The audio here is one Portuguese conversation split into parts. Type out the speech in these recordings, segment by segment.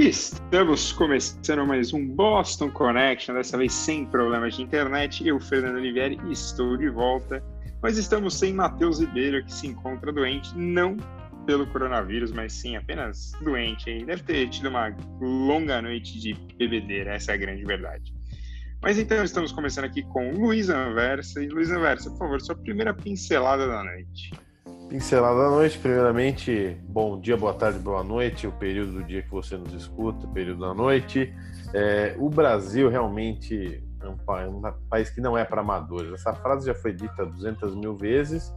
Estamos começando mais um Boston Connection, dessa vez sem problemas de internet. Eu, Fernando Olivieri, estou de volta, mas estamos sem Matheus Ribeiro, que se encontra doente, não pelo coronavírus, mas sim apenas doente. Hein? Deve ter tido uma longa noite de bebedeira, essa é a grande verdade. Mas então estamos começando aqui com Luiz Anversa. E Luiz Anversa, por favor, sua primeira pincelada da noite. Pincelada da noite, primeiramente, bom dia, boa tarde, boa noite, o período do dia que você nos escuta, o período da noite. É, o Brasil realmente é um, um país que não é para amadores. Essa frase já foi dita 200 mil vezes,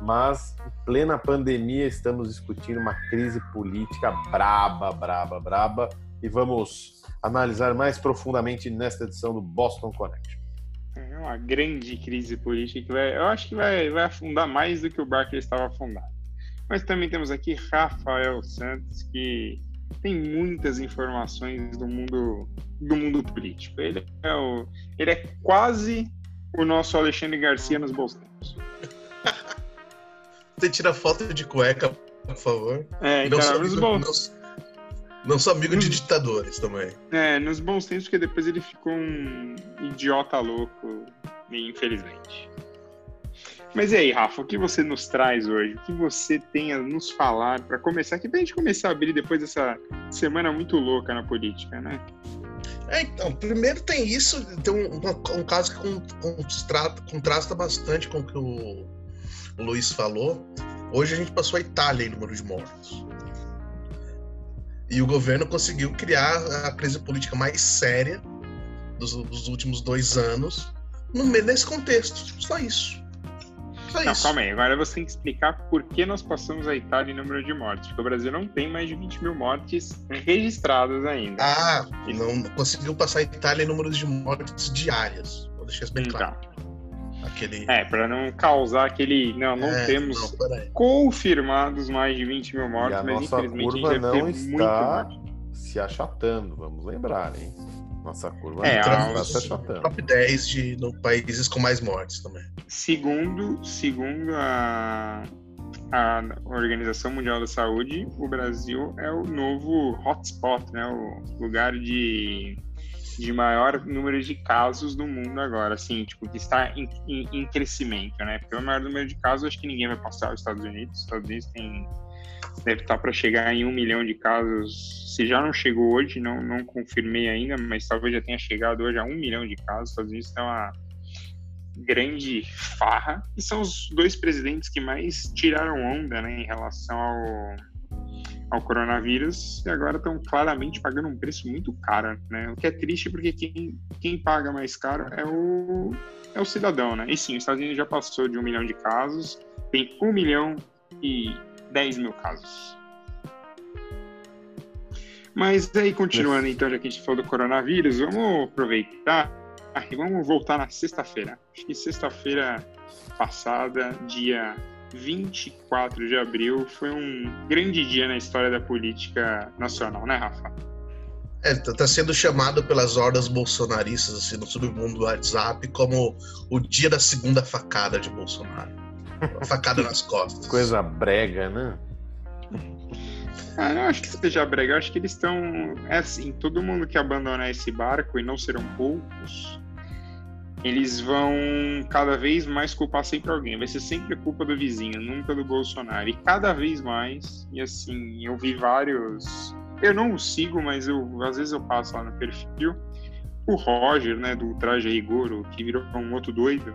mas em plena pandemia estamos discutindo uma crise política braba, braba, braba, e vamos analisar mais profundamente nesta edição do Boston Connection. É uma grande crise política que vai, eu acho que vai, vai afundar mais do que o barco estava afundado. Mas também temos aqui Rafael Santos, que tem muitas informações do mundo do mundo político. Ele é, o, ele é quase o nosso Alexandre Garcia nos bons tempos. Você tira foto de cueca, por favor. É, não cara, nos bons. Não sou amigo de ditadores também. É, nos bons tempos, porque depois ele ficou um idiota louco, infelizmente. Mas e aí, Rafa, o que você nos traz hoje? O que você tem a nos falar para começar aqui, pra gente começar a abrir depois dessa semana muito louca na política, né? É, então, primeiro tem isso, tem um, um, um caso que contrasta, contrasta bastante com o que o, o Luiz falou. Hoje a gente passou a Itália em número de mortos. E o governo conseguiu criar a crise política mais séria dos, dos últimos dois anos no, nesse contexto. Só isso. Só não, isso. calma aí. Agora você tem que explicar por que nós passamos a Itália em número de mortes. Porque o Brasil não tem mais de 20 mil mortes registradas ainda. Ah, não conseguiu passar a Itália em número de mortes diárias. Vou deixar isso bem então. claro. Aquele... É, para não causar aquele. Não, não é, temos não, confirmados mais de 20 mil mortos, mas infelizmente curva a gente não está se achatando, vamos lembrar, hein? Nossa curva é, não está se achatando. Top 10 de no, países com mais mortes também. Segundo, segundo a, a Organização Mundial da Saúde, o Brasil é o novo hotspot, né? O lugar de de maior número de casos do mundo agora, assim, tipo, que está em, em, em crescimento, né? Porque o maior número de casos, acho que ninguém vai passar os Estados Unidos. Os Estados Unidos tem, deve estar para chegar em um milhão de casos. Se já não chegou hoje, não, não confirmei ainda, mas talvez já tenha chegado hoje a um milhão de casos. Os Estados Unidos tem uma grande farra. E são os dois presidentes que mais tiraram onda, né, em relação ao ao coronavírus e agora estão claramente pagando um preço muito caro, né? O que é triste porque quem, quem paga mais caro é o, é o cidadão, né? E sim, os Estados Unidos já passou de um milhão de casos, tem um milhão e dez mil casos. Mas aí, continuando então, já que a gente falou do coronavírus, vamos aproveitar e vamos voltar na sexta-feira. Acho que sexta-feira passada, dia 24 de abril foi um grande dia na história da política nacional, né, Rafa? É, tá, tá sendo chamado pelas hordas bolsonaristas, assim, no submundo do WhatsApp, como o dia da segunda facada de Bolsonaro. Uma facada nas costas. Coisa brega, né? Ah, não acho que seja brega, eu acho que eles estão. É assim, todo mundo que abandonar esse barco, e não serão poucos, eles vão cada vez mais culpar sempre alguém. Vai ser sempre culpa do vizinho, nunca do Bolsonaro. E cada vez mais, e assim, eu vi vários. Eu não o sigo, mas eu às vezes eu passo lá no perfil. O Roger, né, do Traje Rigor, que virou um outro doido.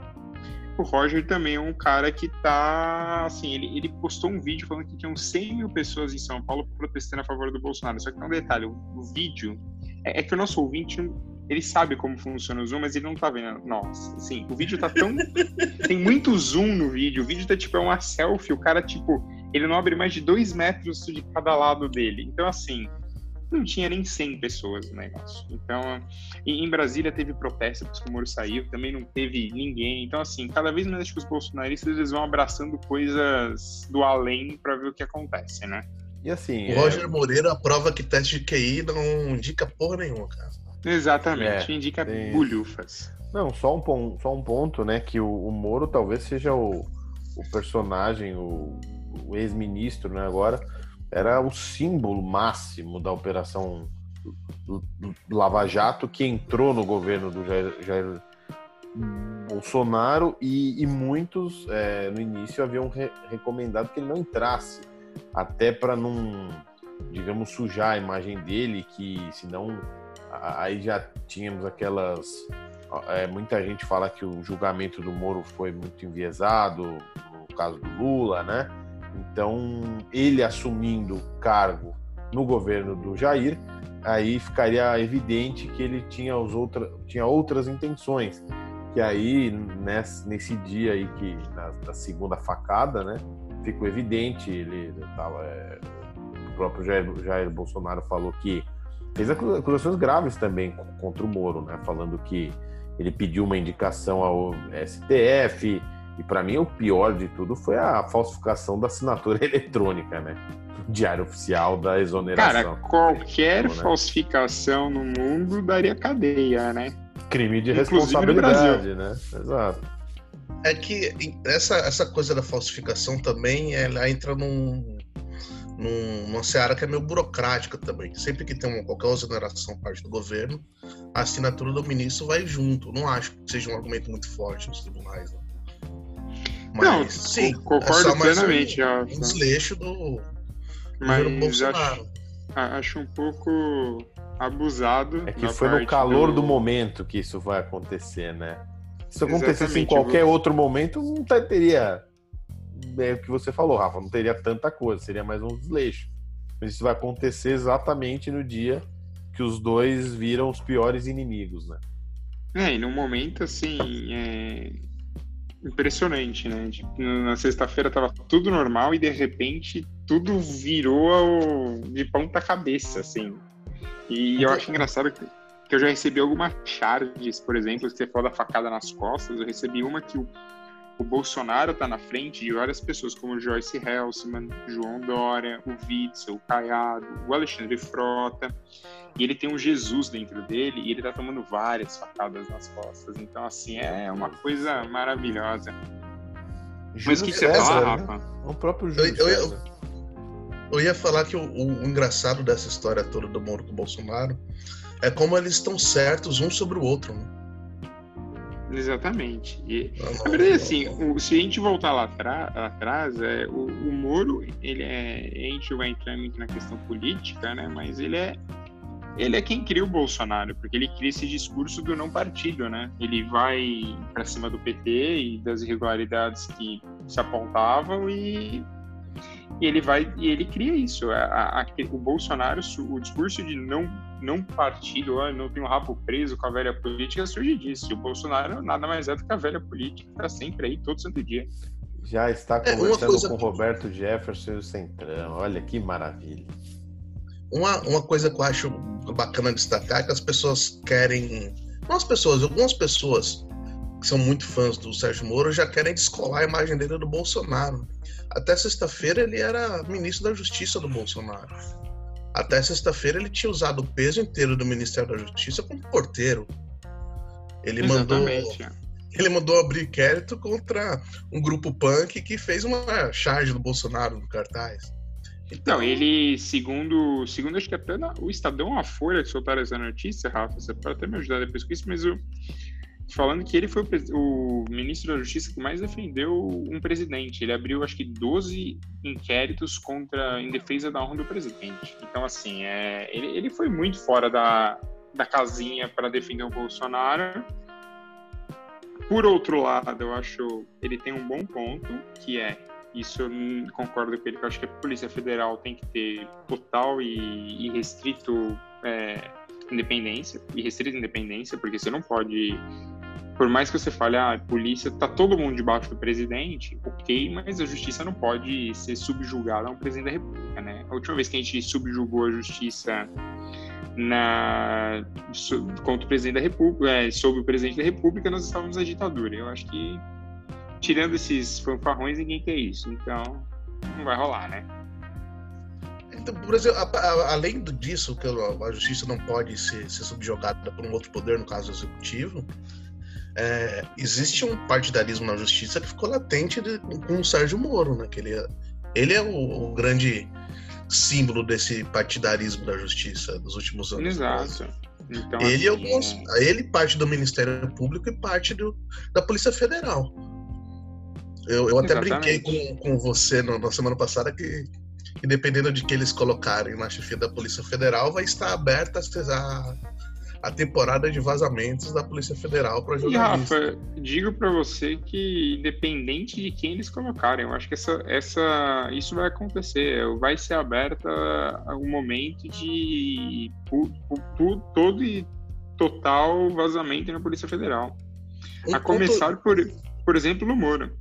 O Roger também é um cara que tá. Assim, ele, ele postou um vídeo falando que tinham 100 mil pessoas em São Paulo protestando a favor do Bolsonaro. Só que tem um detalhe: o, o vídeo. É, é que o nosso ouvinte ele sabe como funciona o zoom, mas ele não tá vendo. Nossa, assim, o vídeo tá tão. tem muito zoom no vídeo. O vídeo tá tipo, é uma selfie. O cara, tipo, ele não abre mais de dois metros de cada lado dele. Então, assim, não tinha nem 100 pessoas no negócio. Então, em Brasília teve protesto porque o Moro saiu, também não teve ninguém. Então, assim, cada vez mais acho que os bolsonaristas eles vão abraçando coisas do além para ver o que acontece, né? E assim. O Roger é... Moreira aprova que teste de QI não indica porra nenhuma, cara. Exatamente, é, indica tem... bulhufas. Não, só um, só um ponto, né? Que o, o Moro talvez seja o, o personagem, o, o ex-ministro, né? Agora, era o símbolo máximo da operação Lava Jato que entrou no governo do Jair, Jair Bolsonaro e, e muitos é, no início haviam re recomendado que ele não entrasse, até para não, digamos, sujar a imagem dele, que senão aí já tínhamos aquelas. É, muita gente fala que o julgamento do Moro foi muito enviesado, no caso do Lula, né? Então, ele assumindo cargo no governo do Jair, aí ficaria evidente que ele tinha, os outra, tinha outras intenções. Que aí, nesse, nesse dia aí, que na, na segunda facada, né, ficou evidente, ele é, o próprio Jair, Jair Bolsonaro falou que fez acusações graves também contra o Moro, né, falando que ele pediu uma indicação ao STF, e para mim o pior de tudo foi a falsificação da assinatura eletrônica, né? Diário oficial da exoneração. Cara, qualquer então, né? falsificação no mundo daria cadeia, né? Crime de Inclusive responsabilidade, né? Exato. É que essa, essa coisa da falsificação também, ela entra num, num, numa seara que é meio burocrática também. Sempre que tem uma, qualquer exoneração parte do governo, a assinatura do ministro vai junto. Não acho que seja um argumento muito forte nos tribunais. Né? Mas, não, sim, concordo é plenamente. Um, um desleixo do, mas acho, acho um pouco abusado. É que foi no calor do... do... momento que isso vai acontecer, né? Se acontecesse em qualquer outro momento, não teria. É o que você falou, Rafa, não teria tanta coisa, seria mais um desleixo. Mas isso vai acontecer exatamente no dia que os dois viram os piores inimigos, né? É, e num momento assim. É impressionante, né? na sexta-feira tava tudo normal e de repente tudo virou de ponta cabeça, assim. E eu acho engraçado que, que eu já recebi algumas charges, por exemplo, que você falou da facada nas costas. Eu recebi uma que o, o Bolsonaro tá na frente e várias pessoas como Joyce Helsman, João Dória, o Witzel, o Caiado, o Alexandre Frota. E ele tem um Jesus dentro dele e ele tá tomando várias facadas nas costas. Então, assim, é uma coisa maravilhosa. Mas o que, que você fala, né? Rafa? O próprio Júlio eu, eu, eu, eu, ia falar que o, o, engraçado dessa história toda do Moro com o Bolsonaro é como eles estão certos um sobre o outro, né? Exatamente. E, na verdade, assim, o, se a gente voltar lá, atrás, é, o, o Moro, ele é. A gente vai entrar muito na questão política, né? Mas ele é ele é quem cria o Bolsonaro, porque ele cria esse discurso do não partido, né? Ele vai para cima do PT e das irregularidades que se apontavam e, e ele vai e ele cria isso. A, a, o Bolsonaro, o discurso de não não partido, não tem um rabo preso com a velha política surge disso. E o Bolsonaro nada mais é do que a velha política, está sempre aí todo santo dia. Já está é, conversando é, com o Roberto Jefferson e o Centrão. Olha que maravilha. Uma, uma coisa que eu acho bacana destacar é que as pessoas querem. Não as pessoas, algumas pessoas que são muito fãs do Sérgio Moro já querem descolar a imagem dele do Bolsonaro. Até sexta-feira ele era ministro da Justiça do Bolsonaro. Até sexta-feira ele tinha usado o peso inteiro do Ministério da Justiça como porteiro. Ele Exatamente. mandou ele mandou abrir inquérito contra um grupo punk que fez uma charge do Bolsonaro no cartaz. Então, ele, segundo, segundo acho que até o Estadão, a Folha que soltaram essa notícia, Rafa, você pode até me ajudar depois com isso, mas o, falando que ele foi o, o, ministro da Justiça que mais defendeu um presidente. Ele abriu, acho que, 12 inquéritos contra, em defesa da honra do presidente. Então, assim, é, ele, ele foi muito fora da, da casinha para defender o Bolsonaro. Por outro lado, eu acho ele tem um bom ponto, que é isso eu concordo com ele, que eu acho que a Polícia Federal tem que ter total e, e restrito é, independência, e restrita independência, porque você não pode. Por mais que você fale, ah, a polícia tá todo mundo debaixo do presidente, ok, mas a justiça não pode ser subjugada a um presidente da República, né? A última vez que a gente subjugou a justiça na contra o presidente da República, é, sobre o presidente da República, nós estávamos na ditadura. Eu acho que tirando esses fanfarrões, ninguém quer isso. Então, não vai rolar, né? Então, por exemplo, a, a, além disso, que a, justiça não pode ser, ser, subjugada por um outro poder, no caso executivo, é, existe um partidarismo na justiça que ficou latente de, com o Sérgio Moro, né? Que ele, é, ele é o, o grande símbolo desse partidarismo da justiça dos últimos anos. Exato. Então, ele, assim, alguns, ele parte do Ministério Público e parte do, da Polícia Federal. Eu, eu até brinquei com, com você no- na semana passada que, que dependendo de que eles colocarem na chefia da Polícia Federal, vai estar aberta a, a temporada de vazamentos da Polícia Federal para jornalistas. Rafa, digo pra você que independente de quem eles colocarem, eu acho que essa, essa, isso vai acontecer. Vai ser aberta algum momento de pu- pu- pu- todo e total vazamento na Polícia Federal. Um A ponto- começar por, por exemplo, no Moro.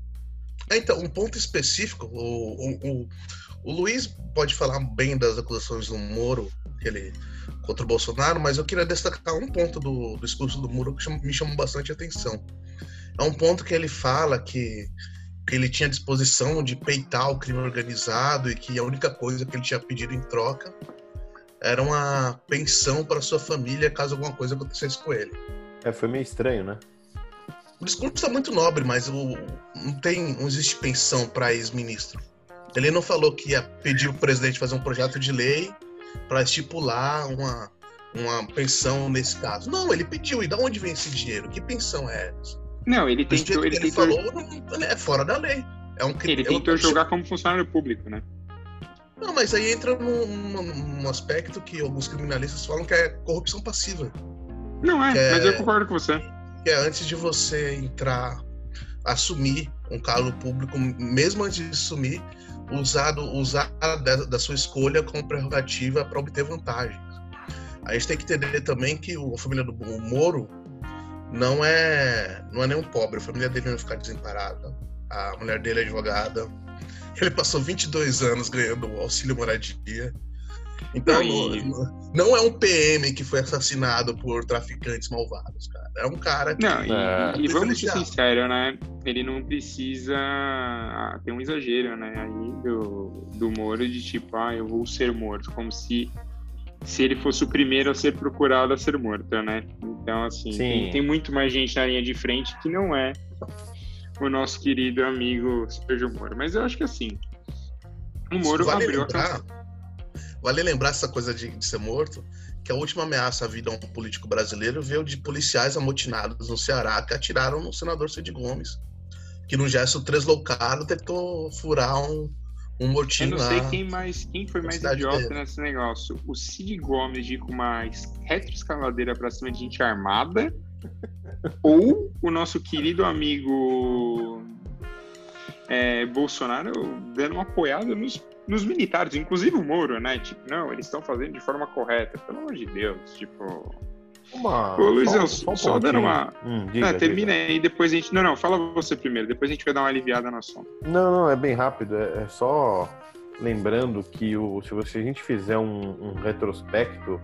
É, Então, um ponto específico, o, o, o, o Luiz pode falar bem das acusações do Moro que ele, contra o Bolsonaro, mas eu queria destacar um ponto do, do discurso do Moro que chama- me chamou bastante atenção. É um ponto que ele fala que, que ele tinha disposição de peitar o crime organizado e que a única coisa que ele tinha pedido em troca era uma pensão para sua família caso alguma coisa acontecesse com ele. É, foi meio estranho, né? O discurso é muito nobre, mas o, não tem, não existe pensão para ex-ministro. Ele não falou que ia pedir o presidente fazer um projeto de lei para estipular uma, uma pensão nesse caso. Não, ele pediu. E de onde vem esse dinheiro? Que pensão é essa? Não, ele tentou, ele ele tentou, falou, é fora da lei. É um crime. ele é um- tentou jogar como funcionário público, né? Não, mas aí entra num, num- num aspecto que alguns criminalistas falam que é corrupção passiva. Não é, É. mas eu concordo com você. que é antes de você entrar, assumir um cargo público, mesmo antes de assumir, usado, usar da, da sua escolha como prerrogativa para obter vantagens. A gente tem que entender também que o- a família do o Moro não é, não é nenhum pobre, a família dele vai ficar desemparada. A mulher dele é advogada. Ele passou 22 anos ganhando o auxílio moradia. Então, Não, e- não, não é um PM que foi assassinado por traficantes malvados, cara. É um cara que. Não, e, É. e vamos ser sinceros, né? Ele não precisa ah, ter um exagero, né? Aí do, do Moro de tipo, ah, eu vou ser morto, como se se ele fosse o primeiro a ser procurado a ser morto, né? Então, assim, Sim. tem, tem muito mais gente na linha de frente que não é o nosso querido amigo Sérgio Moro. Mas eu acho que assim, o Moro vale abriu a lembrar, vale lembrar essa coisa de, de ser morto, que a última ameaça à vida a um político brasileiro veio de policiais amotinados no Ceará que atiraram no senador Cid Gomes, que num gesto tresloucado tentou furar um, um Eu mortinho não lá. sei quem mais, quem foi mais idiota dele. nesse negócio. O Cid Gomes de ir com uma es- retroescavadeira pra cima de gente armada, ou o nosso querido amigo é, Bolsonaro dando uma apoiada nos, nos militares, inclusive o Moro, né? Tipo, não, eles estão fazendo de forma correta, pelo amor de Deus. Tipo, Uma, Ô, Luizão, um só pontinho. dando uma- Hum, diga, ah, termina diga. aí, depois a gente. Não, não, fala você primeiro, depois a gente vai dar uma aliviada no assunto. Não, não, é bem rápido. É, é só lembrando que o, se, você, a gente fizer um, um retrospecto,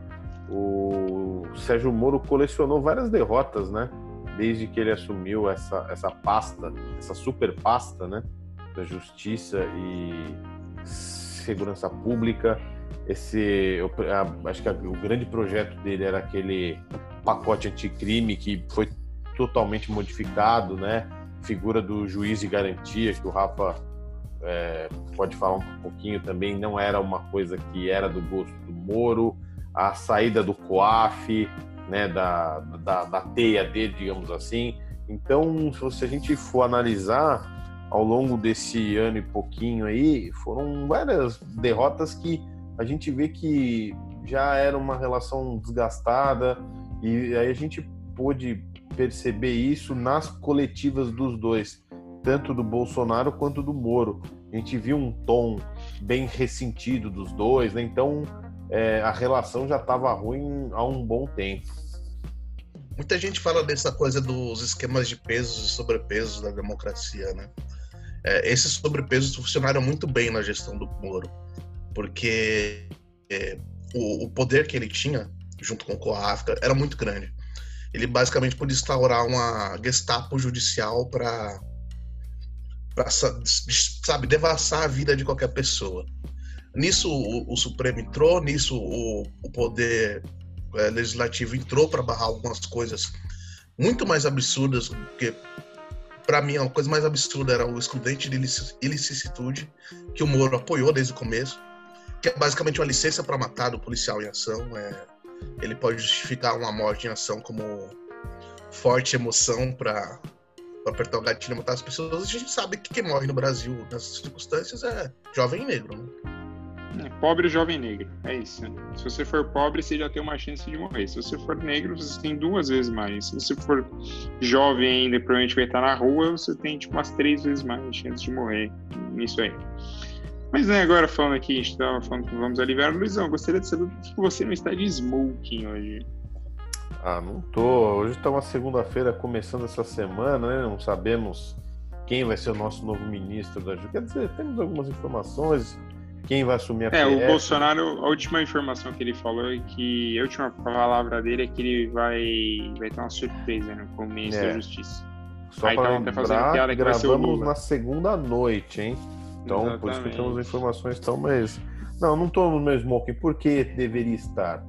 o Sérgio Moro colecionou várias derrotas, né? Desde que ele assumiu essa, essa pasta, essa super pasta, né? Da Justiça e Segurança Pública. Esse, eu, a- acho que a- o grande projeto dele era aquele pacote anticrime que foi totalmente modificado, né? Figura do juiz de garantia que o Rafa é, pode falar um pouquinho também, não era uma coisa que era do gosto do Moro, a saída do COAF, né, da, da, da teia dele, digamos assim. Então, se a gente for analisar ao longo desse ano e pouquinho aí, foram várias derrotas que a gente vê que já era uma relação desgastada e aí a gente pôde perceber isso nas coletivas dos dois tanto do Bolsonaro quanto do Moro. A gente viu um tom bem ressentido dos dois, né? Então é, a relação já estava ruim há um bom tempo. Muita gente fala dessa coisa dos esquemas de pesos e sobrepesos da democracia, né? É, esses sobrepesos funcionaram muito bem na gestão do Moro, porque é, o, o poder que ele tinha, junto com o COAF, era muito grande. Ele basicamente podia instaurar uma gestapo judicial para sabe devassar a vida de qualquer pessoa. Nisso o, o Supremo entrou, nisso o, o poder é, legislativo entrou para barrar algumas coisas muito mais absurdas, porque para mim a coisa mais absurda era o excludente de ilici- ilicitude que o Moro apoiou desde o começo. que é basicamente uma licença para matar do policial em ação. É, ele pode justificar uma morte em ação como forte emoção para apertar o gatilho e matar as pessoas. A gente sabe que quem morre no Brasil nessas circunstâncias é jovem negro. Né? É, pobre jovem negro, é isso. Se você for pobre, você já tem uma chance de morrer. Se você for negro, você tem duas vezes mais. Se você for jovem ainda provavelmente vai estar na rua, você tem tipo umas três vezes mais chance de morrer nisso aí. Mas né, agora falando aqui, a gente estava falando que vamos aliviar. Luizão, gostaria de saber por que você não está de smoking hoje. Ah, não tô. Hoje está uma segunda-feira começando essa semana, né? Não sabemos quem vai ser o nosso novo ministro da Justiça. Quer dizer, temos algumas informações quem vai assumir a É, o Bolsonaro, a última informação que ele falou é que a última palavra dele é que ele vai, vai ter uma surpresa né, com o ministro é. da Justiça. Só Aí para lembrar, gravamos na segunda noite, hein? Então, Exatamente. por isso que temos informações tão, mas... Não, não estou no meu smoking. Por que deveria estar?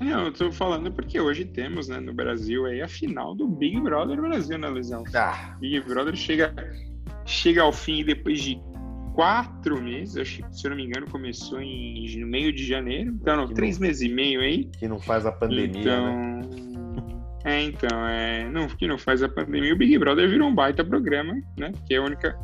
Não, eu tô falando porque hoje temos, né, no Brasil aí a final do Big Brother Brasil, né, Luizão? Ah. Big Brother chega, chega ao fim depois de quatro meses, acho que, se eu não me engano, começou em, no meio de janeiro. Então, não, três não, meses e meio aí. Que não faz a pandemia, então, né? É, então, é, não, que não faz a pandemia. O Big Brother virou um baita programa, né? Que é a única.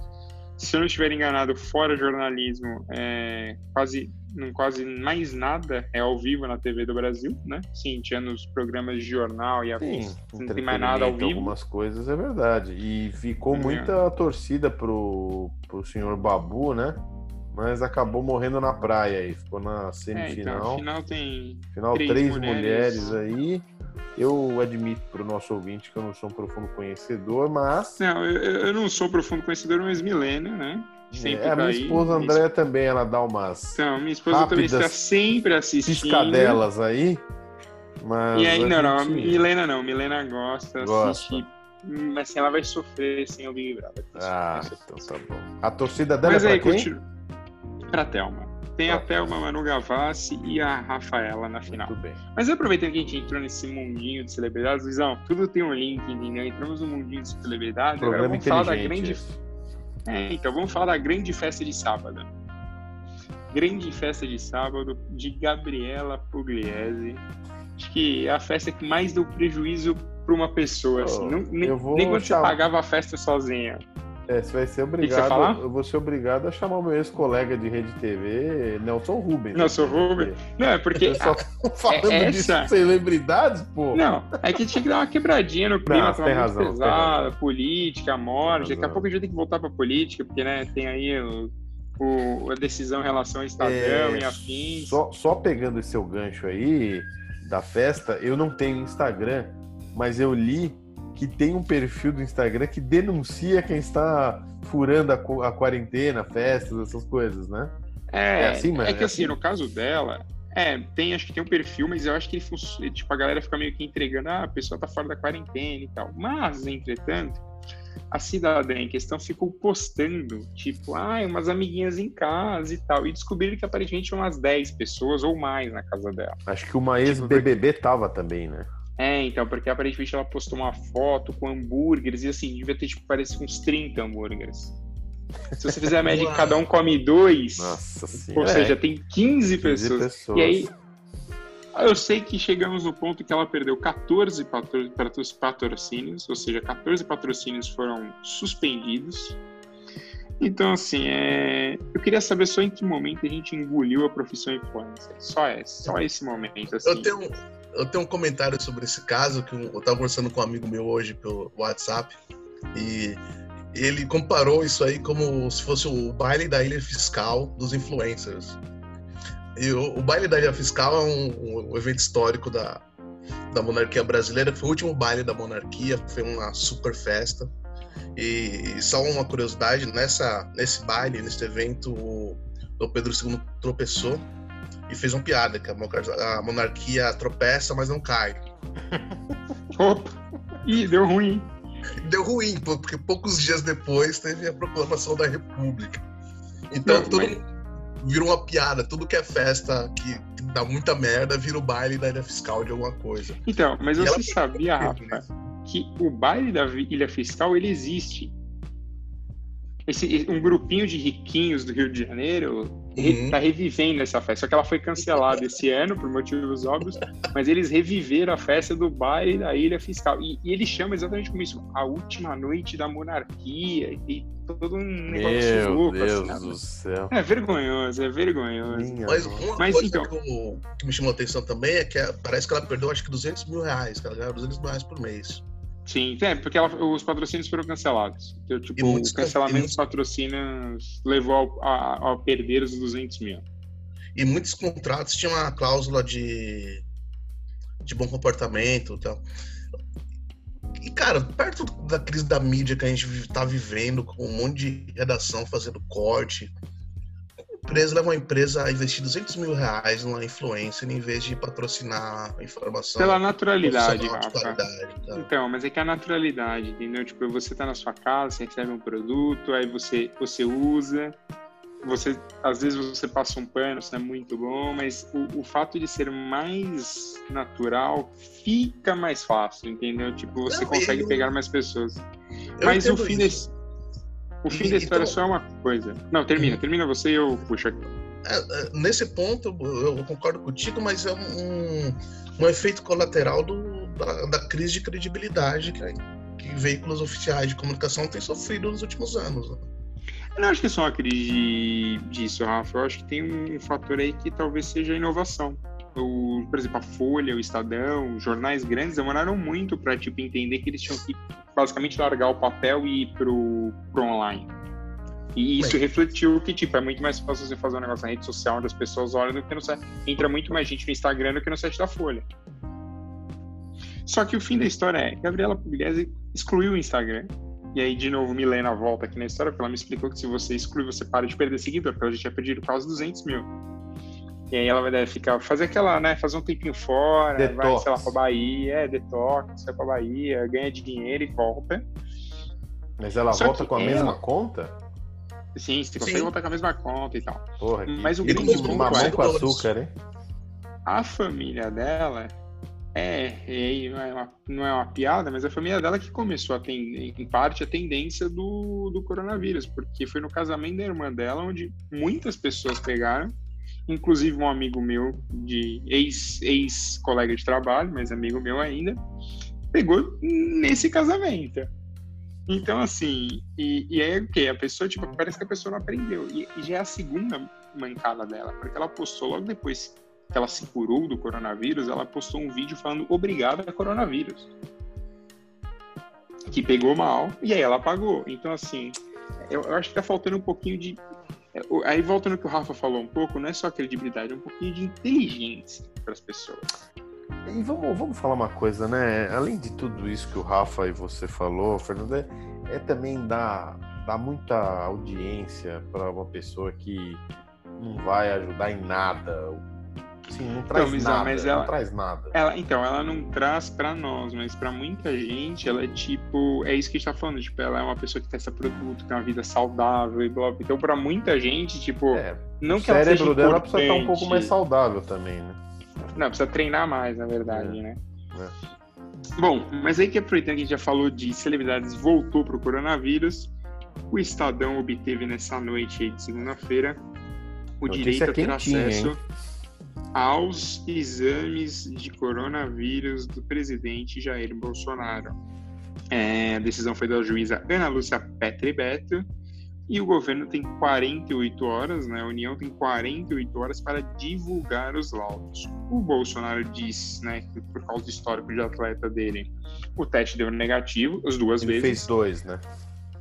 Se eu não estiver enganado, fora jornalismo, é, quase não quase mais nada é ao vivo na TV do Brasil, né? Sim, tinha nos programas de jornal e afins, não tem mais nada ao vivo. Algumas coisas é verdade. E ficou é. muita torcida pro, pro senhor Babu, né? Mas acabou morrendo na praia aí, ficou na semifinal. É, então, final tem final três, três mulheres. mulheres aí. Eu admito para o nosso ouvinte que eu não sou um profundo conhecedor, mas. Não, eu, eu não sou profundo conhecedor, mas milênio, né? Sempre é, a minha esposa aí. André também, ela dá umas. Então, minha esposa também está sempre assistindo. Piscadelas aí. Mas e aí, não, não, Milena não, Milena gosta, gosta. assiste. Mas assim, ela vai sofrer sem o Big Brother. Ah, então tá bom. A torcida dela mas é pra aí, quem? Continua... Pra Thelma. Tem a Thelma, Manu Gavassi e a Rafaela na final. Muito bem. Mas aproveitando que a gente entrou nesse mundinho de celebridades, Luizão, tudo tem um link, entendeu? Entramos no mundinho de celebridades, agora vamos falar da grande... É, então vamos falar da grande festa de sábado. Grande festa de sábado de Gabriela Pugliese. Acho que é a festa que mais deu prejuízo para uma pessoa. Assim. Não, nem, nem quando você pagava a festa sozinha. É, você vai ser obrigado. Eu vou ser obrigado a chamar o meu ex-colega de rede TV, Nelson Rubens. Nelson Rubens? Não, é porque. Só falando é essa... de celebridades, pô. Não, é que tinha que dar uma quebradinha no clima, Não, tem razão, pesada, política, morte. Daqui a pouco a gente tem que voltar pra política, porque, né, tem aí o, o a decisão em relação ao Estadão é, e afins. Só, só pegando esse seu gancho aí da festa, eu não tenho Instagram, mas eu li que tem um perfil do Instagram que denuncia quem está furando a, a quarentena, festas, essas coisas, né? É, é assim, mas é que é assim, assim, no caso dela, é, tem, acho que tem um perfil, mas eu acho que ele tipo, a galera fica meio que entregando, ah, a pessoa tá fora da quarentena e tal. Mas, entretanto, a cidadã em questão ficou postando, tipo, ah, umas amiguinhas em casa e tal. E descobriram que aparentemente umas 10 pessoas ou mais na casa dela. Acho que uma ex-BBB tipo, tava também, né? É, então, porque aparentemente ela postou uma foto com hambúrgueres e assim, devia ter, tipo, parece uns 30 hambúrgueres. Se você fizer a média que cada um come dois, Nossa ou seja, tem 15, 15 pessoas. pessoas. E aí, eu sei que chegamos no ponto que ela perdeu 14 patrocínios, ou seja, 14 patrocínios foram suspendidos. Então, assim, é... eu queria saber só em que momento a gente engoliu a profissão influencer. Só esse, só esse momento. Assim. Eu tenho, eu tenho um comentário sobre esse caso que eu estava conversando com um amigo meu hoje pelo WhatsApp e ele comparou isso aí como se fosse o baile da ilha fiscal dos influencers. E o, o baile da ilha fiscal é um, um, evento histórico da, da monarquia brasileira, foi o último baile da monarquia, foi uma super festa. E, e só uma curiosidade, nessa, nesse baile, nesse evento, o, o Pedro II tropeçou e fez uma piada, que a monarquia tropeça, mas não cai. Opa! Ih, deu ruim. Deu ruim, porque poucos dias depois teve a proclamação da República. Então não, tudo mas... vira uma piada, tudo que é festa que, que, dá muita merda vira o baile da ilha fiscal de alguma coisa. Então, mas e você sabia, Rafa, que o baile da ilha fiscal ele existe. Esse, um grupinho de riquinhos do Rio de Janeiro Uhum. Tá revivendo essa festa. Só que ela foi cancelada esse ano, por motivos óbvios, mas eles reviveram a festa do baile da Ilha Fiscal. E, e ele chama exatamente como isso, a última noite da monarquia. E todo um negócio Meu louco. Deus assim, do céu. É vergonhoso, é vergonhoso. Minha mas uma mas, coisa então... que, que, me chamou a atenção também é que parece que ela perdeu acho que 200 mil reais, que ela ganhava 200 mil reais por mês. Sim, é, porque ela, os patrocínios foram cancelados. Então, tipo, o cancelamento dos patrocínios levou a, a, perder os 200 mil. E muitos contratos tinham uma cláusula de, de bom comportamento e tal. E, cara, perto da crise da mídia que a gente tá vivendo, com um monte de redação fazendo corte, empresa leva uma empresa a investir 200 mil reais numa influência em vez de patrocinar a informação. Pela naturalidade, Rafa. Então, mas é que a naturalidade, entendeu? Tipo, você tá na sua casa, você recebe um produto, aí você, você usa, você às vezes você passa um pano, isso é muito bom, mas o, o fato de ser mais natural fica mais fácil, entendeu? Tipo, você Não, consegue eu... pegar mais pessoas. Eu mas o fim desse o fim e, da história então, só é uma coisa. Não, termina, termina você e eu puxo aqui. É, é, nesse ponto, eu concordo contigo, mas é um, um efeito colateral do, da, da, crise de credibilidade que, que, veículos oficiais de comunicação têm sofrido nos últimos anos. Né? Eu não acho que é só uma crise disso, Rafa. Eu acho que tem um fator aí que talvez seja a inovação. O, por exemplo, a Folha, o Estadão, jornais grandes demoraram muito para tipo, entender que eles tinham que basicamente largar o papel e ir pro, pro online. E isso Bem. refletiu que, tipo, é muito mais fácil você fazer um negócio na rede social onde as pessoas olham do que no site. Entra muito mais gente no Instagram do que no site da Folha. Só que o fim da história é, Gabriela Pugliese excluiu o Instagram. E aí, de novo, Milena volta aqui na história, porque ela me explicou que se você exclui, você para de perder seguidor, porque ela já tinha perdido quase 200 mil. E aí ela vai ficar, fazer aquela, né, fazer um tempinho fora, detox. vai, sei lá, pra Bahia, é, detox, vai pra Bahia, ganha dinheiro e volta. Mas ela Só volta com a ela... mesma conta? Sim, você consegue Sim. voltar com a mesma conta e tal. Porra, Mas o grande ponto mamão é... com açúcar, hein? A família dela é, e não é, uma, não é uma piada, mas a família dela que começou a ter, em parte, a tendência do, do coronavírus, porque foi no casamento da irmã dela onde muitas pessoas pegaram inclusive um amigo meu de ex ex colega de trabalho, mas amigo meu ainda, pegou nesse casamento. Então assim, e, e aí o que? A pessoa tipo parece que a pessoa não aprendeu e, e já é a segunda mancada dela, porque ela postou logo depois que ela se curou do coronavírus, ela postou um vídeo falando obrigada a coronavírus. Que pegou mal e aí ela apagou. Então, assim, eu, eu acho que tá faltando um pouquinho de é, aí voltando ao que o Rafa falou um pouco, não é só credibilidade, é um pouquinho de inteligência para as pessoas. E vamos, vamos falar uma coisa, né? Além de tudo isso que o Rafa e você falou, Fernando, é, é também dar, dar muita audiência para uma pessoa que não vai ajudar em nada Sim, não traz então, nada. Mas ela, não traz nada. Ela, então, ela não traz para nós, mas para muita gente, ela é tipo. É isso que a gente tá falando. Tipo, ela é uma pessoa que testa produto, tem uma vida saudável e blá. Então, para muita gente, tipo. É, não que o cérebro dela precisa estar um pouco mais saudável também, né? Não, precisa treinar mais, na verdade, é. né? É. Bom, mas aí que aproveitando que a gente já falou de celebridades, voltou pro coronavírus. O Estadão obteve nessa noite de segunda-feira o direito a ter acesso. Hein? Aos exames de coronavírus do presidente Jair Bolsonaro. É, a decisão foi da juíza Ana Lúcia Petri Beto e o governo tem 48 horas, né? A União tem 48 horas para divulgar os laudos. O Bolsonaro diz, né, que por causa do histórico de atleta dele, o teste deu negativo as duas Ele vezes. fez dois, né?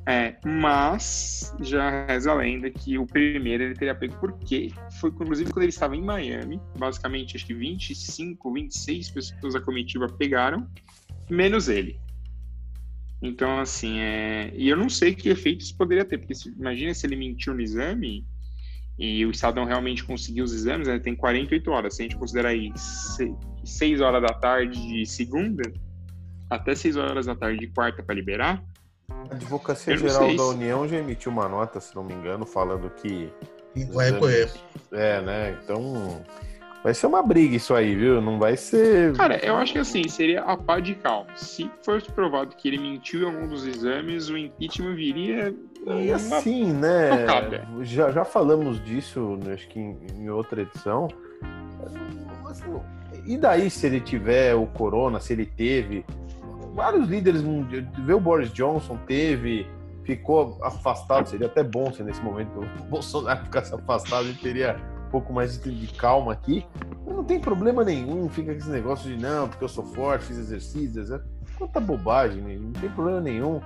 É, mas já reza a lenda que o primeiro ele teria pego porque foi inclusive quando ele estava em Miami, basicamente acho que 25, 26 pessoas da comitiva pegaram, menos ele. Então, assim, é... e eu não sei que efeitos poderia ter, porque se, imagina se ele mentiu no exame e o Estadão realmente conseguiu os exames, né, tem 48 horas. Se a gente considerar aí 6 horas da tarde de segunda, até 6 horas da tarde de quarta para liberar, Advocacia Geral da União já emitiu uma nota, se não me engano, falando que. Vai recorrer. É, né? Então. Vai ser uma briga isso aí, viu? Não vai ser. Cara, eu acho que assim, seria a pá de cal. Se fosse provado que ele mentiu em algum dos exames, o impeachment viria E assim, né? Já, já falamos disso, acho que em, em outra edição. Assim, e daí se ele tiver o corona, se ele teve? Vários líderes mundiais. Vê o Boris Johnson, teve, ficou afastado. Seria até bom se nesse momento o Bolsonaro ficasse afastado, ele teria um pouco mais de calma aqui. Mas não tem problema nenhum, fica com esse negócio de não, porque eu sou forte, fiz exercícios. Quanta bobagem, né? não tem problema nenhum.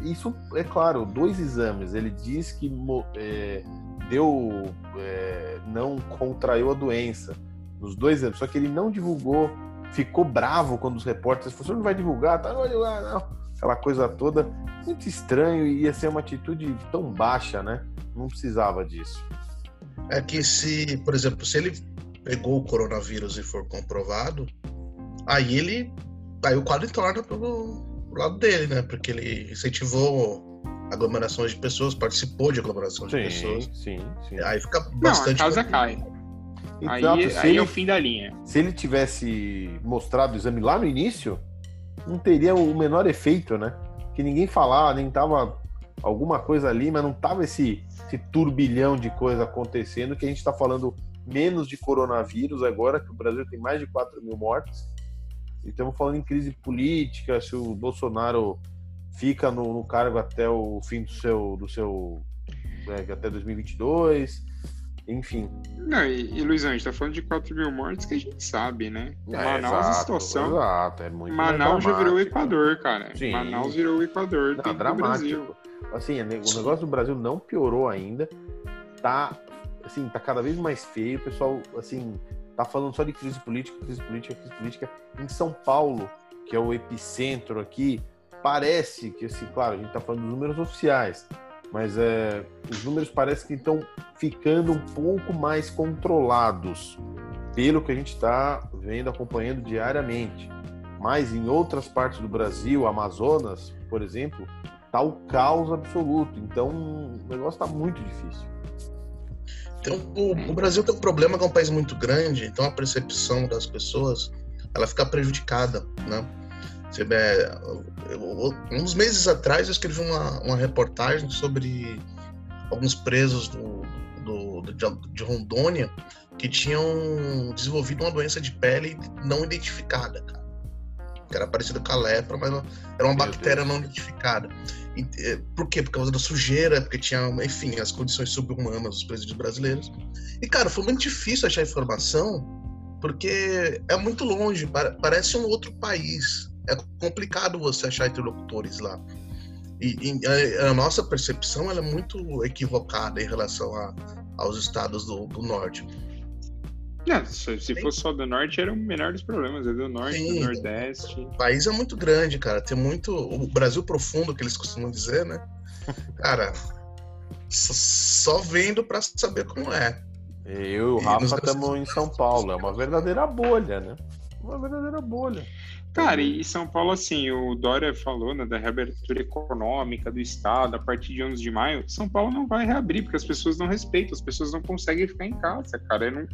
Isso, é claro, dois exames. Ele diz que é, deu, é, não contraiu a doença nos dois exames, só que ele não divulgou, ficou bravo quando os repórteres falaram, você não vai divulgar, tá, não não. Aquela coisa toda, muito estranho e ia ser uma atitude tão baixa, né? Não precisava disso. É que se, por exemplo, se ele pegou o coronavírus e for comprovado, aí ele, aí o quadro torna pro, lado dele, né? Porque ele incentivou aglomerações de pessoas, participou de aglomerações sim, de pessoas. Sim, sim. Aí fica bastante. Não, a casa cai. Então, aí, aí ele, é o fim da linha. Se ele tivesse mostrado o exame lá no início, não teria o menor efeito, né? Que ninguém falava, nem tava alguma coisa ali, mas não tava esse, esse turbilhão de coisa acontecendo que a gente está falando menos de coronavírus agora, que o Brasil tem mais de 4 mil mortes e estamos falando em crise política, se o Bolsonaro fica no, no cargo até o fim do seu, do seu é, até 2022, enfim. Não, e, e Luizão, a gente tá falando de 4 mil mortes que a gente sabe, né? É, Manaus, exato, a situação. Exato, é muito Manaus já virou o Equador, cara. Sim. Manaus virou o Equador. Não, dramático. Assim, o negócio do Brasil não piorou ainda. Tá, assim, tá cada vez mais feio. O pessoal, assim, tá falando só de crise política, crise política, crise política. Em São Paulo, que é o epicentro aqui, parece que, assim, claro, a gente tá falando dos números oficiais, mas é, os números parecem que estão ficando um pouco mais controlados, pelo que a gente está vendo, acompanhando diariamente. Mas em outras partes do Brasil, Amazonas, por exemplo, tá o caos absoluto. Então o negócio está muito difícil. Então, o, o, Brasil tem um problema que é um país muito grande, então a percepção das pessoas ela fica prejudicada, né? Você, é, uns meses atrás eu escrevi uma, uma reportagem sobre alguns presos do, do, do, de Rondônia que tinham desenvolvido uma doença de pele não identificada, cara. Que era parecida com a lepra, mas era uma Meu bactéria Deus. não identificada. É, por quê? Por causa da sujeira, porque tinha, enfim, as condições subhumanas dos presídios brasileiros. E, cara, foi muito difícil achar informação, porque é muito longe, parece um outro país. É complicado você achar interlocutores lá. E, e a, a, nossa percepção é muito equivocada em relação a, aos estados do, do norte. Não, se, se fosse só do norte, era o menor dos problemas. É do norte, Sim. do nordeste. O país é muito grande, cara. Tem muito. O Brasil profundo, que eles costumam dizer, né? Cara, só vendo para saber como é. Eu e o Rafa estamos em São Paulo. É uma verdadeira bolha, né? Uma verdadeira bolha. Cara, e São Paulo, assim, o Dória falou né, da reabertura econômica do Estado a partir de 11 de maio. São Paulo não vai reabrir, porque as pessoas não respeitam, as pessoas não conseguem ficar em casa, cara. Eu, não,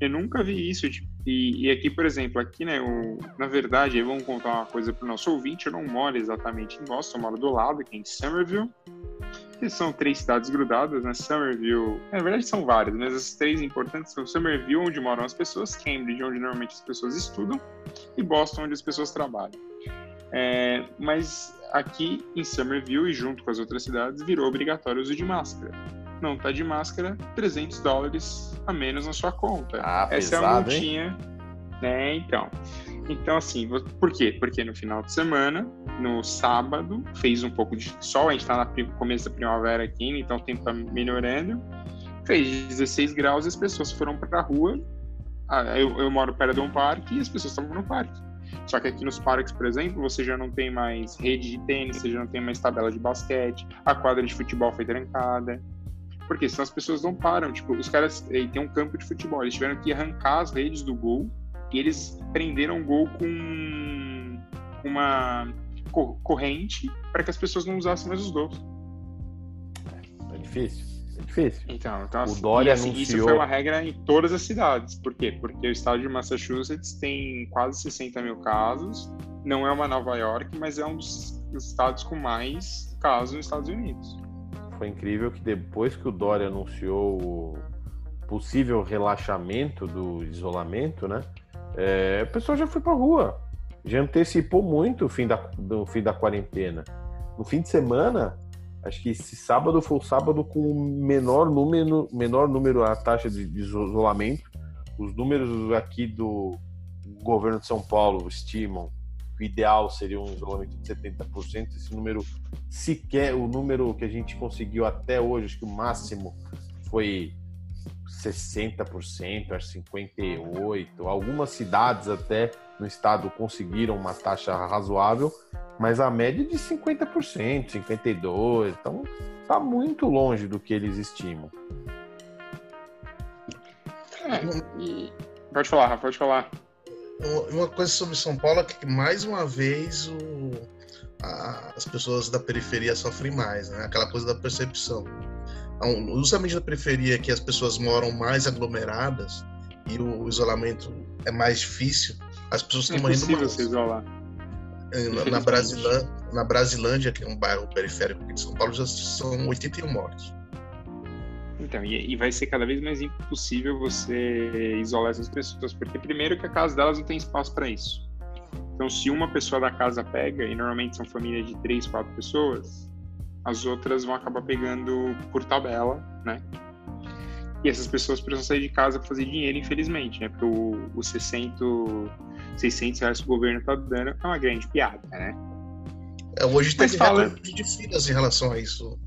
eu nunca vi isso. Tipo, e, e, aqui, por exemplo, aqui, né, o, na verdade, vamos contar uma coisa para o nosso ouvinte: eu não moro exatamente em Boston, eu moro do lado, aqui em Somerville que são três cidades grudadas, né? Somerville, na verdade são várias, mas as três importantes são Somerville, onde moram as pessoas, Cambridge, onde normalmente as pessoas estudam, e Boston, onde as pessoas trabalham. É, mas aqui em Somerville e junto com as outras cidades virou obrigatório o uso de máscara. Não tá de máscara, 300 dólares a menos na sua conta. Ah, Essa pesado, é a multinha, hein? Né? Então. Então, assim, por quê? Porque no final de semana, no sábado, fez um pouco de sol, a gente está no começo da primavera aqui, né? então o tempo está melhorando. Fez 16 graus e as pessoas foram para a rua. Ah, eu, eu moro perto de um parque e as pessoas estavam no parque. Só que aqui nos parques, por exemplo, você já não tem mais rede de tênis, você já não tem mais tabela de basquete, a quadra de futebol foi trancada. Porque senão as pessoas não param. Tipo, os caras. Tem um campo de futebol, eles tiveram que arrancar as redes do gol e eles prenderam o gol com uma corrente para que as pessoas não usassem mais os gols. É, é difícil. É difícil. Então, então o assim, Dória assim, anunciou... isso foi uma regra em todas as cidades. Por quê? Porque o estado de Massachusetts tem quase 60 mil casos. Não é uma Nova York, mas é um dos estados com mais casos nos Estados Unidos. foi incrível que depois que o Dória anunciou o possível relaxamento do isolamento, né? É, a pessoa já foi para rua, já antecipou muito o fim da, do fim da quarentena. No fim de semana, acho que esse sábado foi o sábado com o menor número, menor número a taxa de, de isolamento. Os números aqui do governo de São Paulo estimam que o ideal seria um isolamento de 70%. Esse número sequer, o número que a gente conseguiu até hoje, acho que o máximo foi 60%, acho 58%. Algumas cidades até no estado conseguiram uma taxa razoável, mas a média é de 50%, 52%. Então está muito longe do que eles estimam. É, e... Pode falar, Rafa, pode falar. Uma coisa sobre São Paulo é que mais uma vez o, a, as pessoas da periferia sofrem mais, né? Aquela coisa da percepção justamente na periferia que as pessoas moram mais aglomeradas e o isolamento é mais difícil, as pessoas estão é morrendo mais. Se isolar. Na, na, Brasilândia, na Brasilândia, que é um bairro periférico de São Paulo, já são 81 mortos. Então, e, e, vai ser cada vez mais impossível você isolar essas pessoas, porque primeiro que a casa delas não tem espaço para isso. Então, se uma pessoa da casa pega, e normalmente são famílias de três, quatro pessoas, as outras vão acabar pegando por tabela, né? E essas pessoas precisam sair de casa para fazer dinheiro, infelizmente, né? Porque o, o 600, 600 reais que o governo está dando é uma grande piada, né? É, hoje tem fala... de filas em relação a isso.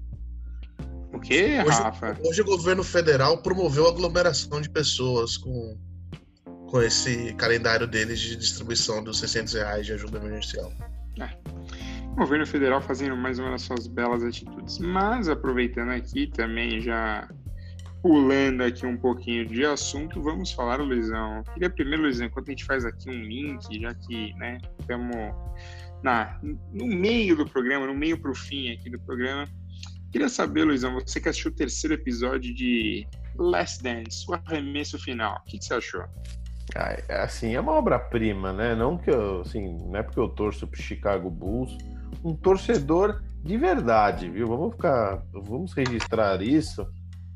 O que, Rafa? Hoje o governo federal promoveu a aglomeração de pessoas com, com esse calendário deles de distribuição dos 600 reais de ajuda emergencial. É governo federal fazendo mais uma das suas belas atitudes. Mas aproveitando aqui também já pulando aqui um pouquinho de assunto, vamos falar, Luizão. Queria primeiro, Luizão, enquanto a gente faz aqui um link, já que, né, estamos na, no meio do programa, no meio para o fim aqui do programa, queria saber, Luizão, você que assistiu o terceiro episódio de Last Dance, o arremesso final, o que, que você achou? Ah, assim, é uma obra-prima, né? Não que eu, assim, não é porque eu torço pro Chicago Bulls, um torcedor de verdade, viu? Vamos ficar, vamos registrar isso,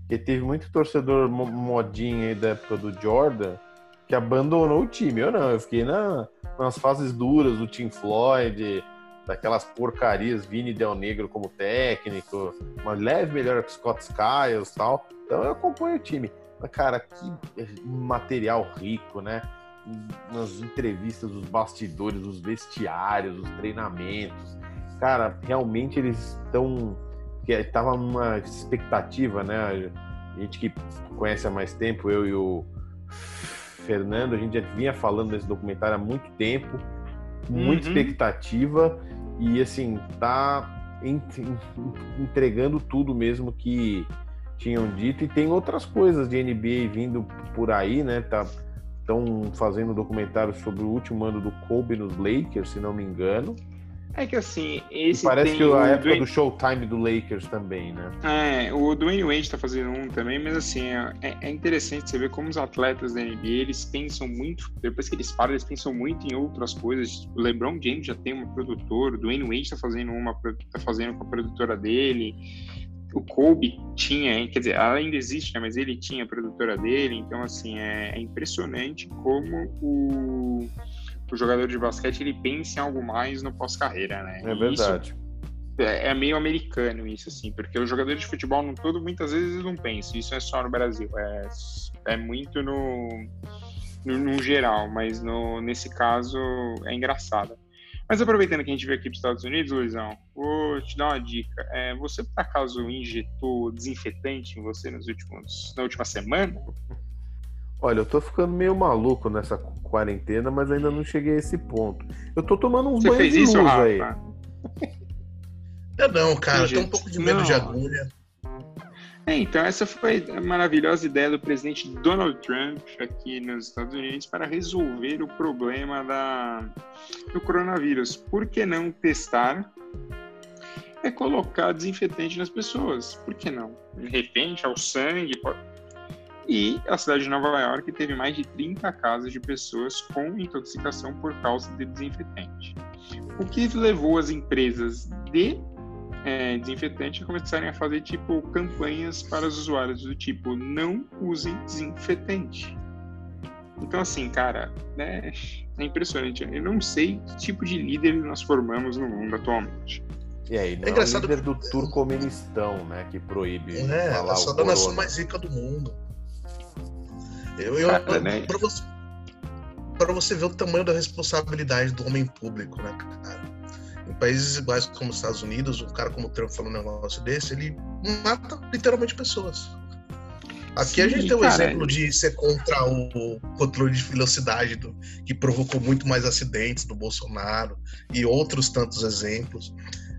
que teve muito torcedor modinho aí da época do Jordan que abandonou o time. Eu não, eu fiquei na, nas fases duras do Team Floyd, daquelas porcarias, Vini Del Negro como técnico, uma leve melhora que Scott Skiles tal. Então eu acompanho o time. Mas, cara, que material rico, né? Nas entrevistas, os bastidores, os vestiários, os treinamentos cara, realmente eles estão. Tava uma expectativa, né? A gente que conhece há mais tempo, eu e o Fernando, a gente já vinha falando desse documentário há muito tempo, muita uhum. expectativa, e assim, tá entregando tudo mesmo que tinham dito, e tem outras coisas de NBA vindo por aí, né? Tá, estão fazendo um documentário sobre o último ano do Kobe nos Lakers, se não me engano. É que assim, esse. Parece que a época Dwayne... do Showtime do Lakers também, né? É, o Dwayne Wade tá fazendo um também, mas assim, é, é interessante você ver como os atletas da NBA eles pensam muito, depois que eles param, eles pensam muito em outras coisas. O LeBron James já tem uma produtora, o Dwayne Wade tá fazendo uma, tá fazendo com a produtora dele. O Kobe tinha, quer dizer, ela ainda existe, né, mas ele tinha a produtora dele, então assim, é, é impressionante como o o jogador de basquete ele pensa em algo mais no pós-carreira, né? É verdade. É, é, meio americano isso, assim, porque os jogadores de futebol no todo muitas vezes não pensam. Isso é só no Brasil, é, é muito no, no, no geral, mas no, nesse caso é engraçado. Mas aproveitando que a gente veio aqui para os Estados Unidos, Luizão, vou te dar uma dica. É, você, por acaso, injetou desinfetante em você nos últimos, na última semana? Olha, eu tô ficando meio maluco nessa quarentena, mas ainda não cheguei a esse ponto. Eu tô tomando uns Você banhos fez de isso, luz aí. Eu não, cara, tem um pouco de medo não. de agulha. É, então essa foi a maravilhosa ideia do presidente Donald Trump aqui nos Estados Unidos para resolver o problema da, do coronavírus. Por que não testar? É colocar desinfetante nas pessoas. Por que não? De repente, ao sangue, pode e a cidade de Nova York teve mais de 30 casos de pessoas com intoxicação por causa de desinfetante. O que levou as empresas de é, desinfetante começarem a fazer tipo campanhas para os usuários do tipo não usem desinfetante. Então assim, cara, né, é impressionante. Eu não sei que tipo de líder nós formamos no mundo atualmente. E aí, não é, engraçado é o líder do Turcomenistão, né, que proíbe é, falar só da nação mais rica do mundo. Eu, eu, cara, eu né? para você, pra você ver o tamanho da responsabilidade do homem público, né, cara? Em países iguais como os Estados Unidos, um cara como o Trump falando um negócio desse, ele mata literalmente pessoas. Aqui Sim, a gente tem um exemplo de ser contra o controle de velocidade do, que provocou muito mais acidentes do Bolsonaro e outros tantos exemplos.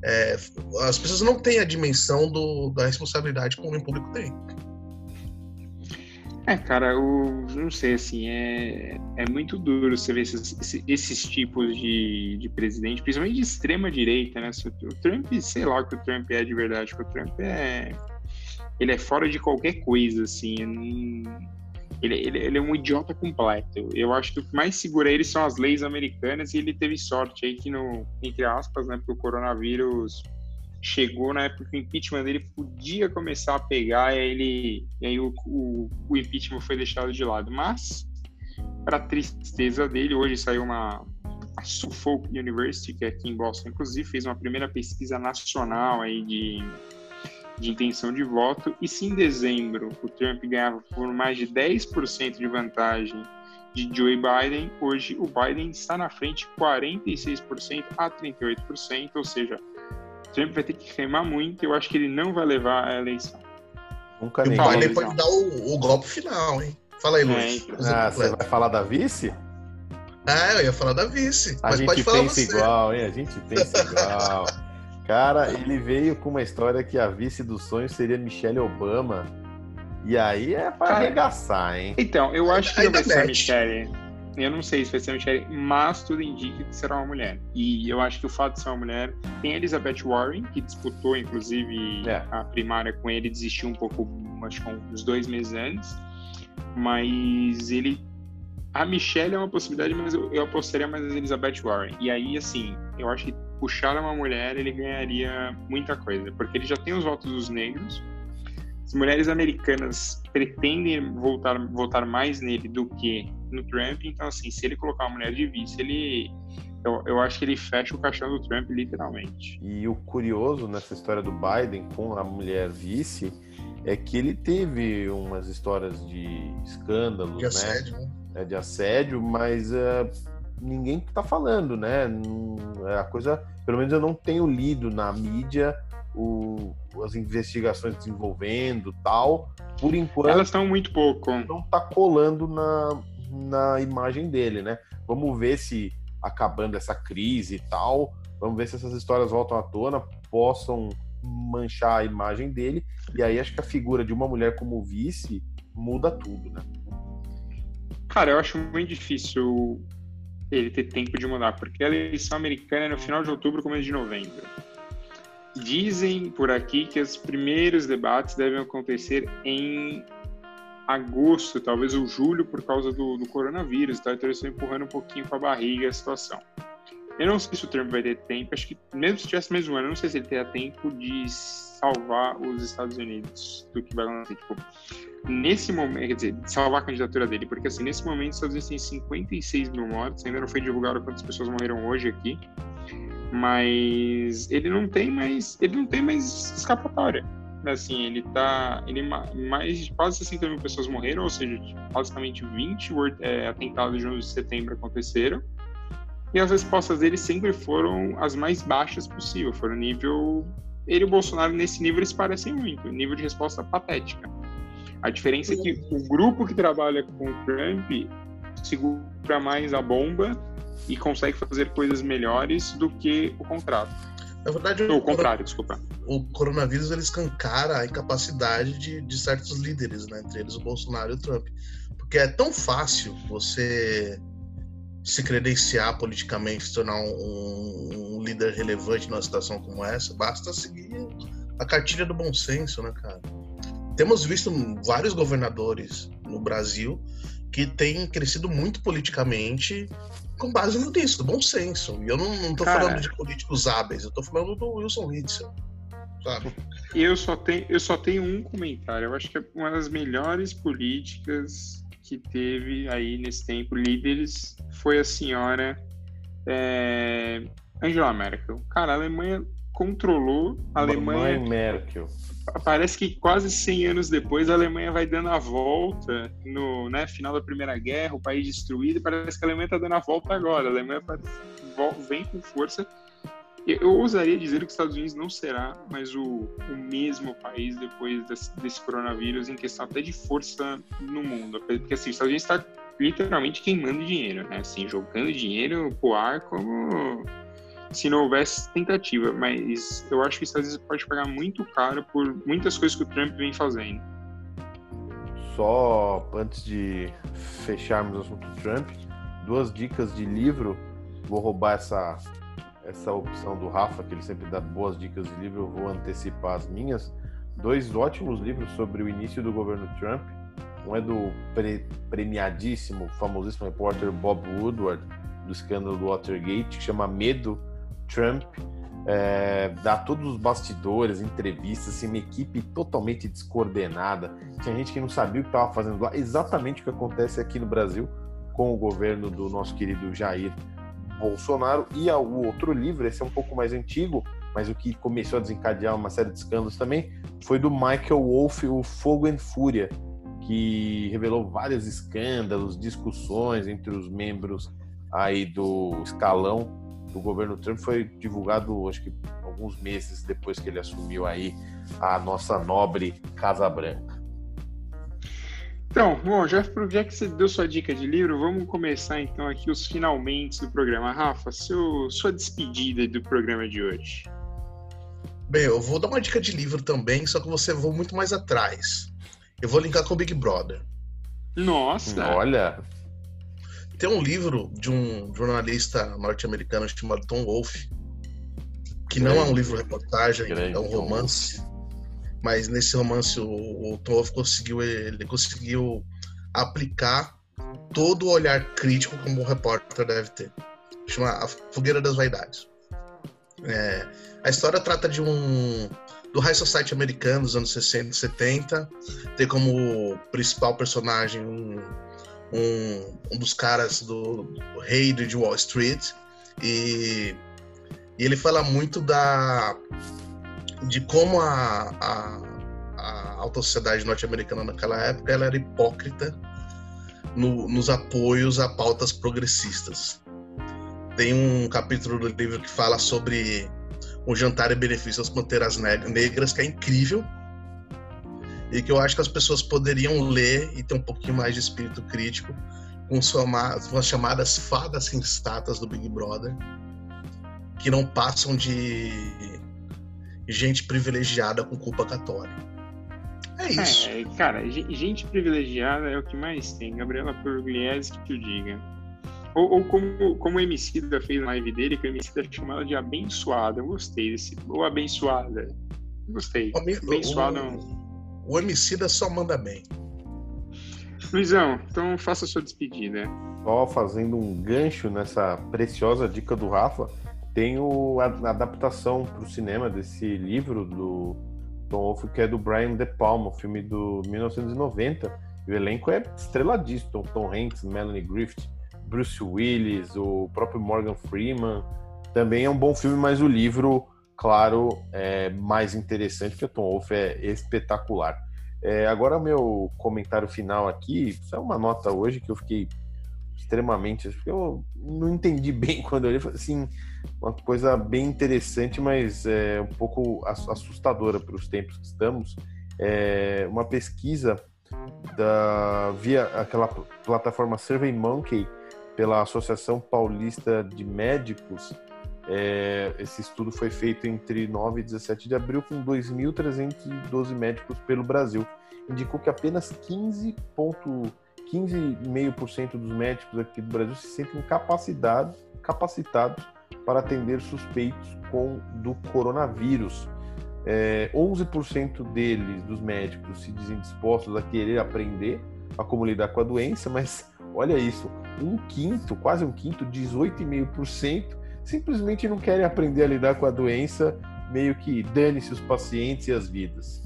É, as pessoas não têm a dimensão do, da responsabilidade que o homem público tem. É, cara, o, não sei, assim, é, é muito duro você ver esses, esses tipos de, de presidente, principalmente de extrema direita, né? O Trump, sei lá o que o Trump é de verdade, o Trump é. Ele é fora de qualquer coisa, assim. Ele, ele, ele, é um idiota completo. Eu acho que o que mais segura ele são as leis americanas e ele teve sorte aí que, no, entre aspas, né, porque o coronavírus chegou na época que o impeachment dele podia começar a pegar e ele, e aí o, o, o impeachment foi deixado de lado. Mas, para tristeza dele, hoje saiu uma a Suffolk University, que é aqui em Boston, inclusive, fez uma primeira pesquisa nacional aí de, de intenção de voto. E se em dezembro o Trump ganhava por mais de 10% de vantagem de Joe Biden, hoje o Biden está na frente 46% a 38%, ou seja, Trump vai ter que remar muito. Eu acho que ele não vai levar a eleição. Nunca nem. O Biden pode dar o, o, golpe final, hein? Fala aí, Luiz. É, então. ah, você vai falar da vice? Ah, eu ia falar da vice. A gente pensa igual, hein? A gente pensa igual. Cara, ele veio com uma história que a vice dos sonhos seria Michelle Obama. E aí é pra Cara, arregaçar, hein? Então, eu acho que não vai ser a Michelle. Eu não sei se vai ser uma Michelle, mas tudo indica que será uma mulher. E eu acho que o fato de ser uma mulher. Tem a Elizabeth Warren, que disputou, inclusive, é. a primária com ele, desistiu um pouco, acho que uns dois meses antes. Mas ele. A Michelle é uma possibilidade, mas eu, eu apostaria mais na Elizabeth Warren. E aí, assim, eu acho que puxar uma mulher, ele ganharia muita coisa. Porque ele já tem os votos dos negros as mulheres americanas pretendem voltar, votar mais nele do que no Trump, então assim, se ele colocar uma mulher de vice, ele eu, eu acho que ele fecha o caixão do Trump literalmente. E o curioso nessa história do Biden com a mulher vice é que ele teve umas histórias de escândalos, de né? assédio, né? É, de assédio, mas uh, ninguém tá falando, né? É a coisa, pelo menos eu não tenho lido na mídia o, as investigações desenvolvendo tal. Por enquanto. Elas estão muito pouco. Não tá colando na, na imagem dele, né? Vamos ver se acabando essa crise e tal, vamos ver se essas histórias voltam à tona, possam manchar a imagem dele. E aí acho que a figura de uma mulher como vice muda tudo, né? Cara, eu acho muito difícil ele ter tempo de mudar, porque a eleição americana é no final de outubro, começo de novembro. Dizem por aqui que os primeiros debates devem acontecer em agosto, talvez ou julho, por causa do, do coronavírus, tá? então eles estão empurrando um pouquinho com a barriga a situação. Eu não sei se o Trump vai ter tempo, acho que mesmo se tivesse mesmo ano, eu não sei se ele teria tempo de salvar os Estados Unidos do que vai acontecer. Tipo, nesse momento, quer dizer, salvar a candidatura dele, porque assim, nesse momento os Estados Unidos têm 56 mil mortos, ainda não foi divulgado quantas pessoas morreram hoje aqui, mas ele não tem mais, ele não tem mais escapatória. Assim, ele tá, ele mais quase 60 mil pessoas morreram, ou seja, basicamente 20 é, atentados de 11 de setembro aconteceram. E as respostas dele sempre foram as mais baixas possível, foram nível ele e o Bolsonaro nesse nível eles parecem muito, nível de resposta patética. A diferença é que o grupo que trabalha com o Trump segura mais a bomba e consegue fazer coisas melhores do que o contrato. Na verdade, o, o contrário, desculpa. O coronavírus ele escancara a incapacidade de, de certos líderes, né? entre eles o Bolsonaro e o Trump. Porque é tão fácil você se credenciar politicamente, se tornar um, um, líder relevante numa situação como essa, basta seguir a cartilha do bom senso, né, cara? Temos visto vários governadores no Brasil que têm crescido muito politicamente com base no disso, do bom senso. E eu não, não tô Cara, falando de políticos hábeis, eu tô falando do Wilson Witzel. sabe? Eu só, tenho, eu só tenho um comentário. Eu acho que é uma das melhores políticas que teve aí nesse tempo, líderes, foi a senhora é, Angela Merkel. Cara, a Alemanha controlou, a Alemanha... Merkel. Parece que quase 100 anos depois a Alemanha vai dando a volta no né, final da Primeira Guerra, o país destruído, parece que a Alemanha está dando a volta agora. A Alemanha vem com força eu ousaria dizer que os Estados Unidos não será mais o, o mesmo país depois desse, desse, coronavírus em questão até de força no mundo. Porque assim, os Estados Unidos está literalmente queimando dinheiro, né? Assim, jogando dinheiro pro ar como se não houvesse tentativa. Mas eu acho que os Estados Unidos pode pagar muito caro por muitas coisas que o Trump vem fazendo. Só antes de fecharmos o assunto Trump, duas dicas de livro. Vou roubar essa essa opção do Rafa, que ele sempre dá boas dicas de livro, eu vou antecipar as minhas. Dois ótimos livros sobre o início do governo Trump. Um é do pre premiadíssimo, famosíssimo repórter Bob Woodward, do escândalo do Watergate, que chama Medo Trump. É, dá todos os bastidores, entrevistas, assim, uma equipe totalmente descoordenada. Tinha gente que não sabia o que estava fazendo lá. Exatamente o que acontece aqui no Brasil com o governo do nosso querido Jair Bolsonaro e o outro livro, esse é um pouco mais antigo, mas o que começou a desencadear uma série de escândalos também foi do Michael Wolff, o Fogo e Fúria, que revelou vários escândalos, discussões entre os membros aí do escalão do governo Trump. Foi divulgado, acho que alguns meses depois que ele assumiu aí a nossa nobre Casa Branca. Então, bom, já, já que você deu sua dica de livro, vamos começar então aqui os finalmente do programa. Rafa, seu, sua despedida do programa de hoje. Bem, eu vou dar uma dica de livro também, só que você vou muito mais atrás. Eu vou linkar com o Big Brother. Nossa! Olha! Tem um livro de um jornalista norte-americano chamado Tom Wolfe, que grande, não é um livro reportagem, é um romance mas nesse romance o, o Tolkien conseguiu ele conseguiu aplicar todo o olhar crítico como um repórter deve ter. Chama A Fogueira das Vaidades. É, a história trata de um do High Society americano dos anos 60 e 70. Tem como principal personagem um, um, um dos caras do, do, rei de Wall Street. E, e ele fala muito da de como a, a, a alta sociedade norte-americana naquela época ela era hipócrita no, nos apoios a pautas progressistas. Tem um capítulo do livro que fala sobre o jantar e benefício às panteras negras, que é incrível, e que eu acho que as pessoas poderiam ler e ter um pouquinho mais de espírito crítico com as chamadas fadas sensatas do Big Brother, que não passam de gente privilegiada com culpa católica. É isso. É, cara, gente privilegiada é o que mais tem. Gabriela Pugliese que o diga. Ou, ou, como, como o Emicida fez na live dele, que o Emicida chamou ela de abençoada. Eu gostei desse. Ou abençoada. Gostei. O, abençoada. É o, o Emicida só manda bem. Luizão, então faça a sua despedida. Só fazendo um gancho nessa preciosa dica do Rafa, tem o, a, a adaptação para o cinema desse livro do Tom Wolfe, que é do Brian De Palma, um filme do 1990. E o elenco é estreladíssimo. Tom Hanks, Melanie Griffith, Bruce Willis, o próprio Morgan Freeman. Também é um bom filme, mas o livro, claro, é mais interessante, porque o Tom Wolfe é espetacular. É, agora, meu comentário final aqui, isso é uma nota hoje que eu fiquei extremamente. Porque eu não entendi bem quando eu li. Assim, uma coisa bem interessante, mas é um pouco assustadora para os tempos que estamos. É uma pesquisa da via aquela plataforma SurveyMonkey pela Associação Paulista de Médicos. É, esse estudo foi feito entre 9 e 17 de abril com 2.312 médicos pelo Brasil. Indicou que apenas 15 15,5% dos médicos aqui do Brasil se sentem capacitados, capacitados para atender suspeitos com do coronavírus. É, 11% deles, dos médicos, se dizem dispostos a querer aprender a como lidar com a doença, mas olha isso, um quinto, quase um quinto, 18,5%, simplesmente não querem aprender a lidar com a doença meio que dane-se os pacientes e as vidas.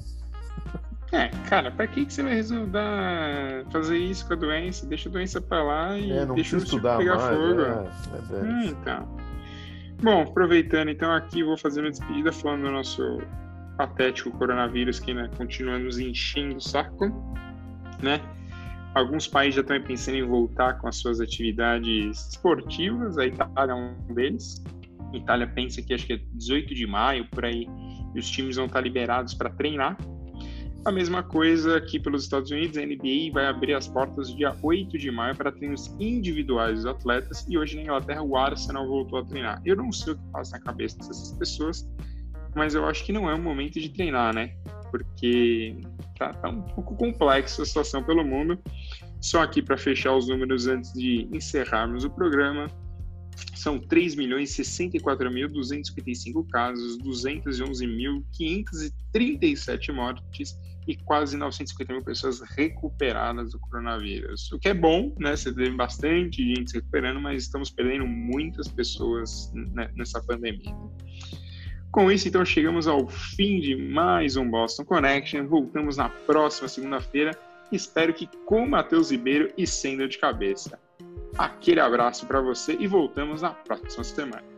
É, cara, pra que, que você vai resolver fazer isso com a doença? Deixa a doença pra lá e é, não deixa o estudar pegar mais, fogo. É, é hum, então. Bom, aproveitando então aqui, vou fazer uma despedida falando do nosso patético coronavírus que né, continua nos enchendo o saco, né? Alguns países já estão pensando em voltar com as suas atividades esportivas, a Itália é um deles. A Itália pensa que acho que é 18 de maio, por aí, e os times vão estar liberados para treinar. A mesma coisa aqui pelos Estados Unidos, a NBA vai abrir as portas dia 8 de maio para treinos individuais dos atletas e hoje na Inglaterra o Arsenal voltou a treinar. Eu não sei o que passa na cabeça dessas pessoas, mas eu acho que não é o momento de treinar, né? Porque tá, tá um pouco complexo a situação pelo mundo. Só aqui para fechar os números antes de encerrarmos o programa, são 3.064.255 casos, 211.537 mortes e quase 950 mil pessoas recuperadas do coronavírus. O que é bom, né? Você teve bastante gente se recuperando, mas estamos perdendo muitas pessoas nessa pandemia. Com isso, então, chegamos ao fim de mais um Boston Connection. Voltamos na próxima segunda-feira. Espero que com Matheus Ribeiro e sem dor de cabeça. Aquele abraço para você e voltamos na próxima semana.